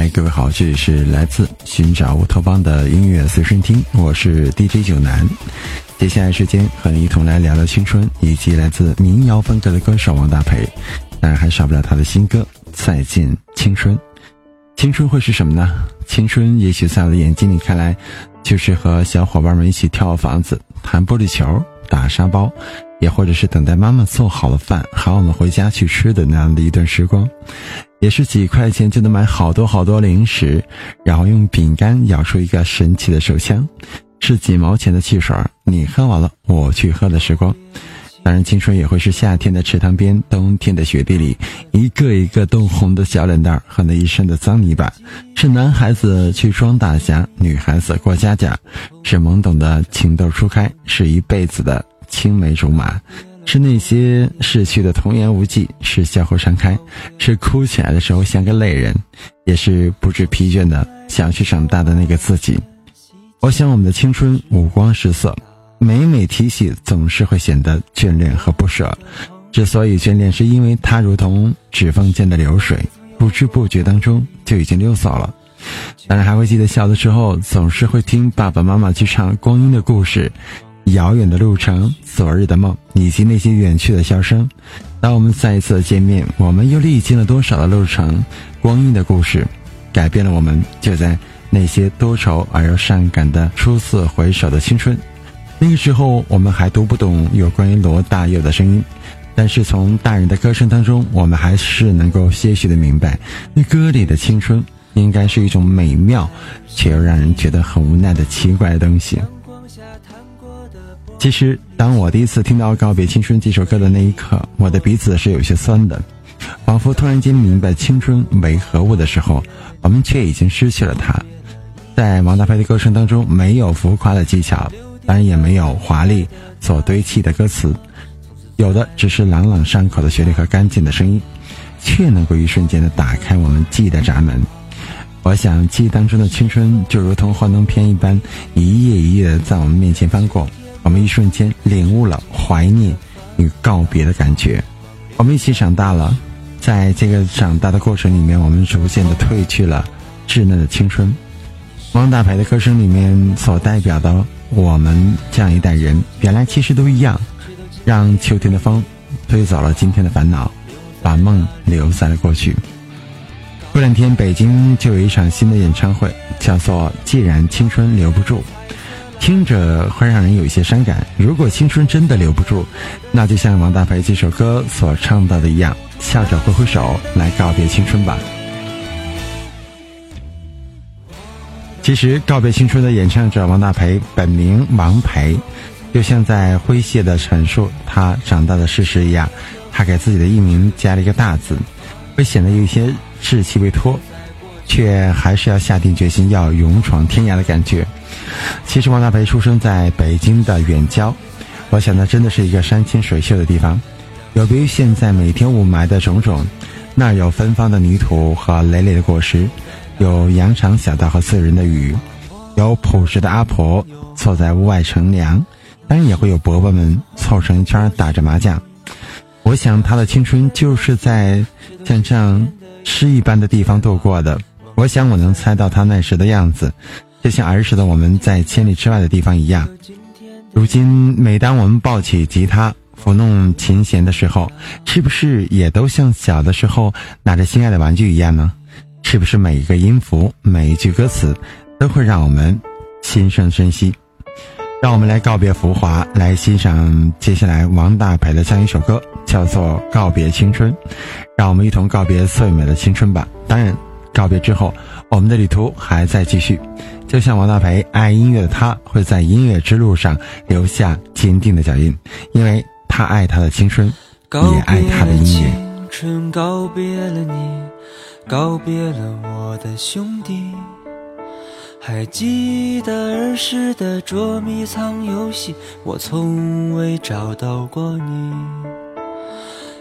嗨，各位好，这里是来自寻找乌托邦的音乐随身听，我是 DJ 九南。接下来时间和你一同来聊聊青春，以及来自民谣风格的歌手王大培。当然还少不了他的新歌《再见青春》。青春会是什么呢？青春也许在我的眼睛里看来，就是和小伙伴们一起跳房子、弹玻璃球、打沙包，也或者是等待妈妈做好了饭喊我们回家去吃的那样的一段时光。也是几块钱就能买好多好多零食，然后用饼干咬出一个神奇的手枪。是几毛钱的汽水，你喝完了，我去喝的时光。当然，青春也会是夏天的池塘边，冬天的雪地里，一个一个冻红的小脸蛋和那一身的脏泥巴。是男孩子去装大侠，女孩子过家家。是懵懂的情窦初开，是一辈子的青梅竹马。是那些逝去的童言无忌，是笑口常开，是哭起来的时候像个泪人，也是不知疲倦的想去长大的那个自己。我想我们的青春五光十色，每每提起总是会显得眷恋和不舍。之所以眷恋，是因为它如同指缝间的流水，不知不觉当中就已经溜走了。当然还会记得小的时候，总是会听爸爸妈妈去唱光阴的故事，遥远的路程，昨日的梦，以及那些远去的笑声。当我们再一次的见面，我们又历经了多少的路程？光阴的故事，改变了我们，就在。那些多愁而又善感的初次回首的青春，那个时候我们还读不懂有关于罗大佑的声音，但是从大人的歌声当中，我们还是能够些许的明白，那歌里的青春应该是一种美妙，却又让人觉得很无奈的奇怪的东西。其实，当我第一次听到《告别青春》这首歌的那一刻，我的鼻子是有些酸的。仿佛突然间明白青春为何物的时候，我们却已经失去了它。在王大培的歌声当中，没有浮夸的技巧，当然也没有华丽所堆砌的歌词，有的只是朗朗上口的旋律和干净的声音，却能够一瞬间的打开我们记忆的闸门。我想，记忆当中的青春就如同幻灯片一般，一页一页的在我们面前翻过，我们一瞬间领悟了怀念与告别的感觉。我们一起长大了，在这个长大的过程里面，我们逐渐的褪去了稚嫩的青春。汪大牌的歌声里面所代表的我们这样一代人，原来其实都一样，让秋天的风推走了今天的烦恼，把梦留在了过去。过两天北京就有一场新的演唱会，叫做《既然青春留不住》，听着会让人有一些伤感。如果青春真的留不住，那就像王大培这首歌所唱到的一样，笑着挥挥手来告别青春吧。其实，告别青春的演唱者王大培本名王培，就像在诙谐的阐述他长大的事实一样，他给自己的艺名加了一个大字，会显得有一些稚气未脱，却还是要下定决心要勇闯天涯的感觉。其实，王大培出生在北京的远郊，我想那真的是一个山清水秀的地方，有别于现在每天雾霾的种种，那儿有芬芳的泥土和累累的果实。有羊肠小道和醉人的雨，有朴实的阿婆坐在屋外乘凉，当然也会有伯伯们凑成一圈打着麻将。我想他的青春就是在像这样诗一般的地方度过的。我想我能猜到他那时的样子，就像儿时的我们在千里之外的地方一样。如今，每当我们抱起吉他抚弄琴弦的时候，是不是也都像小的时候拿着心爱的玩具一样呢？是不是每一个音符、每一句歌词，都会让我们心生珍惜？让我们来告别浮华，来欣赏接下来王大培的这样一首歌，叫做《告别青春》。让我们一同告别最美的青春吧。当然，告别之后，我们的旅途还在继续。就像王大培爱音乐的他，会在音乐之路上留下坚定的脚印，因为他爱他的青春，也爱他的音乐。告别了你。告别了我的兄弟，还记得儿时的捉迷藏游戏，我从未找到过你。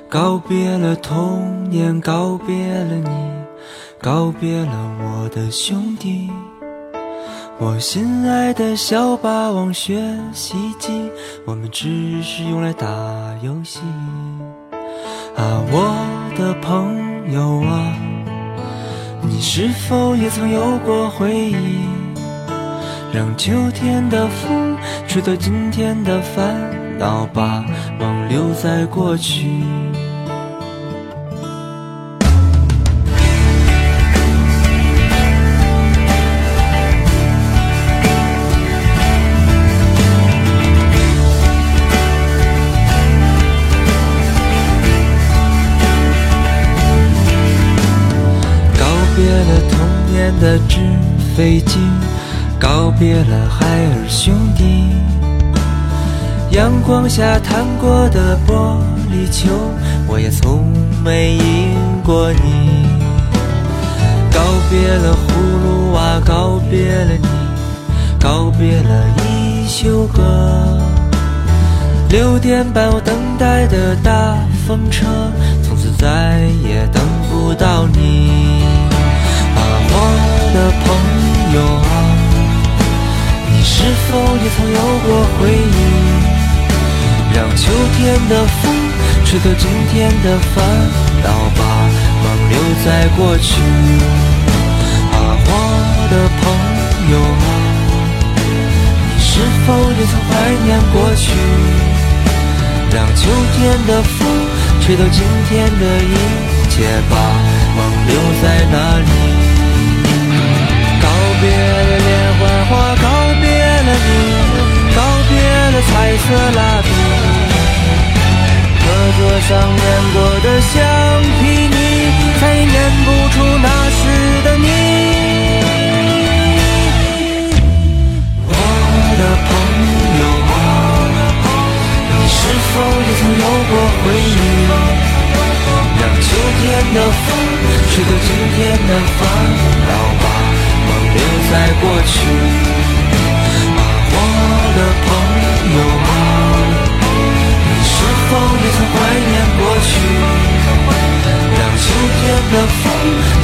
告别了童年，告别了你，告别了我的兄弟。我心爱的小霸王学习机，我们只是用来打游戏。啊，我的朋友啊。你是否也曾有过回忆？让秋天的风吹走今天的烦恼，把梦留在过去。了童年的纸飞机，告别了海尔兄弟。阳光下弹过的玻璃球，我也从没赢过你。告别了葫芦娃，告别了你，告别了一休哥。六点半我等待的大风车，从此再的风吹走今天的烦恼，把梦留在过去。啊，我的朋友啊，你是否也曾怀念过去？让秋天的风吹走今天的阴吹走今天的烦恼，把梦留在过去。啊，我的朋友啊，你是否也曾怀念过去？让秋天的风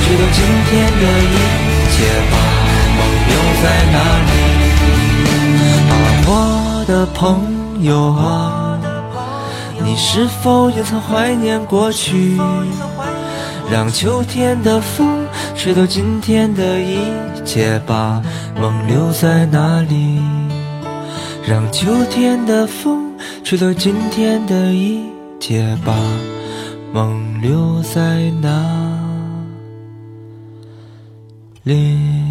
吹走今天的一切，把梦留在那里。啊，我的朋友啊，你是否也曾怀念过去？让秋天的风吹走今天的一切，把梦留在那里。让秋天的风吹走今天的一切，把梦留在那里。